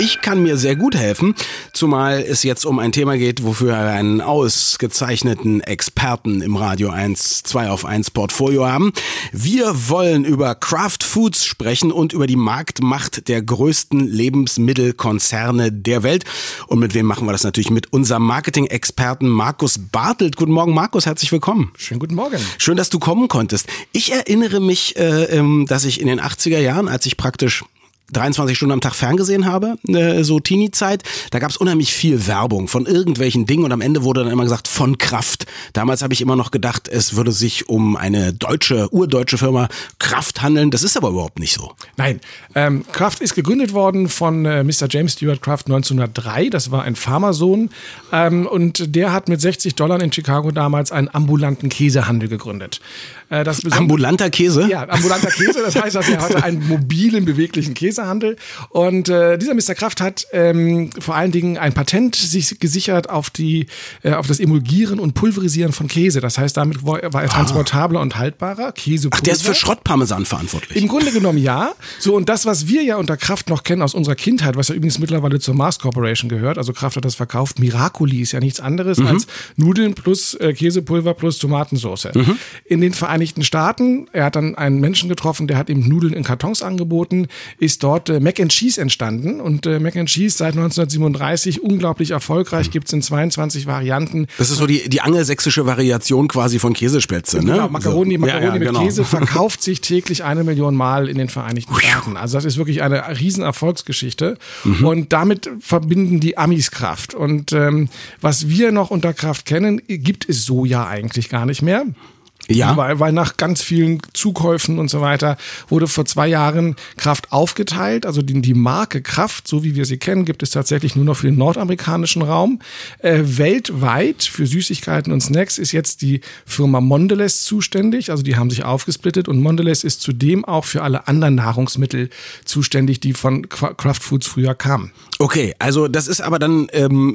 Ich kann mir sehr gut helfen, zumal es jetzt um ein Thema geht, wofür wir einen ausgezeichneten Experten im Radio 1 2 auf 1 Portfolio haben. Wir wollen über Kraft Foods sprechen und über die Marktmacht der größten Lebensmittelkonzerne der Welt. Und mit wem machen wir das natürlich? Mit unserem Marketing-Experten Markus Bartelt. Guten Morgen, Markus, herzlich willkommen. Schönen guten Morgen. Schön, dass du kommen konntest. Ich erinnere mich, äh, ähm, dass ich in den 80er Jahren, als ich praktisch 23 Stunden am Tag ferngesehen habe, äh, so Teenie-Zeit, da gab es unheimlich viel Werbung von irgendwelchen Dingen und am Ende wurde dann immer gesagt von Kraft. Damals habe ich immer noch gedacht, es würde sich um eine deutsche, urdeutsche Firma Kraft handeln. Das ist aber überhaupt nicht so. Nein, ähm, Kraft ist gegründet worden von äh, Mr. James Stewart Kraft 1903. Das war ein Pharmasohn ähm, und der hat mit 60 Dollar in Chicago damals einen ambulanten Käsehandel gegründet. Äh, ambulanter Käse? Ja, ambulanter Käse. Das heißt, dass er heute einen mobilen, beweglichen Käsehandel. Und äh, dieser Mr. Kraft hat ähm, vor allen Dingen ein Patent sich gesichert auf die, äh, auf das Emulgieren und Pulverisieren von Käse. Das heißt, damit war er transportabler ah. und haltbarer. Käse. Ach, der ist für Schrottparmesan verantwortlich. Im Grunde genommen ja. So und das, was wir ja unter Kraft noch kennen aus unserer Kindheit, was ja übrigens mittlerweile zur Mars Corporation gehört. Also Kraft hat das verkauft. Miracoli ist ja nichts anderes mhm. als Nudeln plus äh, Käsepulver plus Tomatensauce. Mhm. In den Vereinigten Staaten. Er hat dann einen Menschen getroffen, der hat ihm Nudeln in Kartons angeboten, ist dort äh, Mac and Cheese entstanden. Und äh, Mac and Cheese seit 1937 unglaublich erfolgreich, mhm. gibt es in 22 Varianten. Das ist so die, die angelsächsische Variation quasi von Käsespätzle, ne? Genau, Macaroni, so. Macaroni ja, ja, mit genau. Käse verkauft sich täglich eine Million Mal in den Vereinigten Staaten. Also das ist wirklich eine riesen Erfolgsgeschichte. Mhm. Und damit verbinden die Amis Kraft. Und ähm, was wir noch unter Kraft kennen, gibt es so ja eigentlich gar nicht mehr. Ja. Weil, weil nach ganz vielen Zukäufen und so weiter wurde vor zwei Jahren Kraft aufgeteilt. Also die, die Marke Kraft, so wie wir sie kennen, gibt es tatsächlich nur noch für den nordamerikanischen Raum. Äh, weltweit für Süßigkeiten und Snacks ist jetzt die Firma Mondelez zuständig. Also die haben sich aufgesplittet und Mondelez ist zudem auch für alle anderen Nahrungsmittel zuständig, die von Kraft Foods früher kamen. Okay, also das ist aber dann, ähm,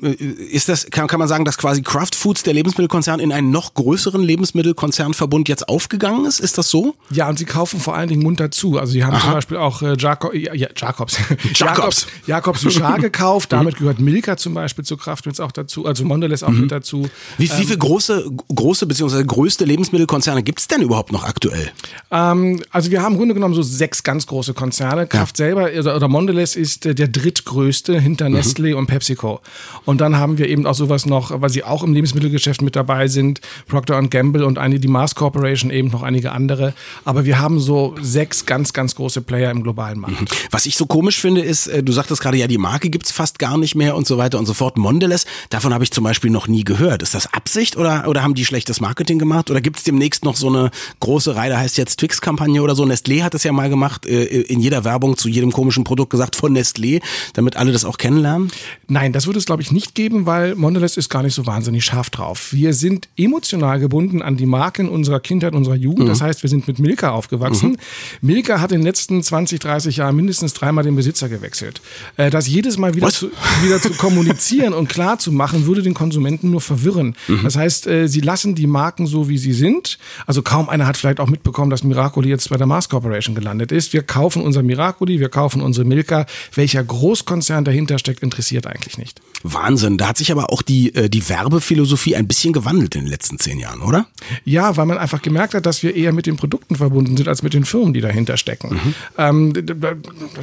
ist das, kann, kann man sagen, dass quasi Kraft Foods, der Lebensmittelkonzern, in einen noch größeren Lebensmittelkonzern Verbund jetzt aufgegangen ist? Ist das so? Ja, und sie kaufen vor allen Dingen munter zu. Also sie haben Aha. zum Beispiel auch äh, Jacob, ja, Jacobs, Jacobs, Jacobs Suchar gekauft. Damit mhm. gehört Milka zum Beispiel zu Kraft jetzt auch dazu. Also Mondelez auch mhm. mit dazu. Wie, ähm, wie viele große, große bzw. größte Lebensmittelkonzerne gibt es denn überhaupt noch aktuell? Ähm, also wir haben im Grunde genommen so sechs ganz große Konzerne. Kraft ja. selber oder, oder Mondelez ist äh, der drittgrößte hinter mhm. Nestle und PepsiCo. Und dann haben wir eben auch sowas noch, weil sie auch im Lebensmittelgeschäft mit dabei sind, Procter Gamble und eine die Mars Corporation, eben noch einige andere. Aber wir haben so sechs ganz, ganz große Player im globalen Markt. Mhm. Was ich so komisch finde, ist, äh, du sagtest gerade, ja, die Marke gibt's fast gar nicht mehr und so weiter und so fort. Mondelez, davon habe ich zum Beispiel noch nie gehört. Ist das Absicht oder, oder haben die schlechtes Marketing gemacht? Oder gibt's demnächst noch so eine große Reihe, heißt jetzt Twix-Kampagne oder so? Nestlé hat das ja mal gemacht, äh, in jeder Werbung zu jedem komischen Produkt gesagt von Nestlé, damit alle das auch kennenlernen? Nein, das wird es, glaube ich, nicht geben, weil Mondelez ist gar nicht so wahnsinnig scharf drauf. Wir sind emotional gebunden an die Marken unserer Kindheit, unserer Jugend. Mhm. Das heißt, wir sind mit Milka aufgewachsen. Mhm. Milka hat in den letzten 20, 30 Jahren mindestens dreimal den Besitzer gewechselt. Äh, das jedes Mal wieder zu, wieder zu kommunizieren und klar zu machen, würde den Konsumenten nur verwirren. Mhm. Das heißt, äh, sie lassen die Marken so, wie sie sind. Also kaum einer hat vielleicht auch mitbekommen, dass Miracoli jetzt bei der Mars Corporation gelandet ist. Wir kaufen unser Miracoli, wir kaufen unsere Milka. Welcher Großkonzern dahinter steckt, interessiert eigentlich nicht. Wahnsinn. Da hat sich aber auch die, äh, die Werbephilosophie ein bisschen gewandelt in den letzten zehn Jahren, oder? Ja, weil man einfach gemerkt hat, dass wir eher mit den Produkten verbunden sind als mit den Firmen, die dahinter stecken. Mhm. Ähm,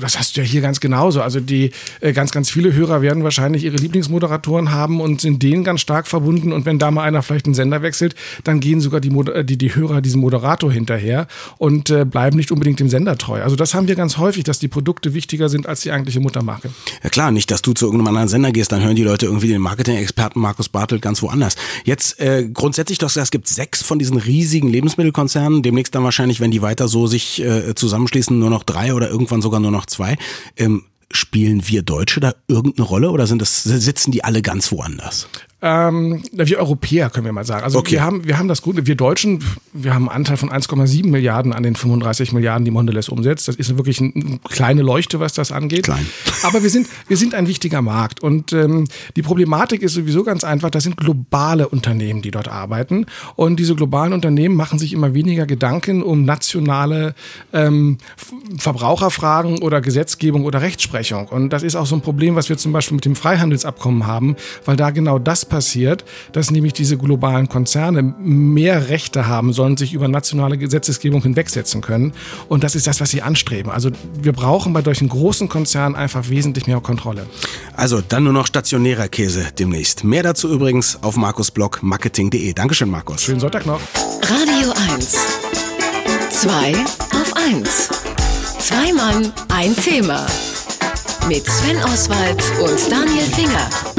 das hast du ja hier ganz genauso. Also die äh, ganz, ganz viele Hörer werden wahrscheinlich ihre Lieblingsmoderatoren haben und sind denen ganz stark verbunden. Und wenn da mal einer vielleicht einen Sender wechselt, dann gehen sogar die, äh, die, die Hörer diesem Moderator hinterher und äh, bleiben nicht unbedingt dem Sender treu. Also das haben wir ganz häufig, dass die Produkte wichtiger sind als die eigentliche Muttermarke. Ja klar, nicht, dass du zu irgendeinem anderen Sender gehst, dann hören die Leute irgendwie den Marketing-Experten Markus Bartelt ganz woanders. Jetzt äh, grundsätzlich doch, es gibt sechs von diesen riesigen Lebensmittelkonzernen, demnächst dann wahrscheinlich, wenn die weiter so sich äh, zusammenschließen, nur noch drei oder irgendwann sogar nur noch zwei. Ähm, spielen wir Deutsche da irgendeine Rolle oder sind das, sitzen die alle ganz woanders? Ähm, wir Europäer können wir mal sagen. Also okay. wir haben, wir haben das Gute, wir Deutschen, wir haben einen Anteil von 1,7 Milliarden an den 35 Milliarden, die Mondelez umsetzt. Das ist wirklich eine kleine Leuchte, was das angeht. Klein. Aber wir sind, wir sind ein wichtiger Markt. Und ähm, die Problematik ist sowieso ganz einfach, das sind globale Unternehmen, die dort arbeiten. Und diese globalen Unternehmen machen sich immer weniger Gedanken um nationale ähm, Verbraucherfragen oder Gesetzgebung oder Rechtsprechung. Und das ist auch so ein Problem, was wir zum Beispiel mit dem Freihandelsabkommen haben, weil da genau das passiert, dass nämlich diese globalen Konzerne mehr Rechte haben sollen, sich über nationale Gesetzgebung hinwegsetzen können. Und das ist das, was sie anstreben. Also wir brauchen bei solchen großen Konzernen einfach wesentlich mehr Kontrolle. Also dann nur noch stationärer Käse demnächst. Mehr dazu übrigens auf Markus Blog marketing.de. Dankeschön, Markus. Schönen Sonntag noch. Radio 1. Zwei auf 1. Zwei Mann, ein Thema. Mit Sven Oswald und Daniel Finger.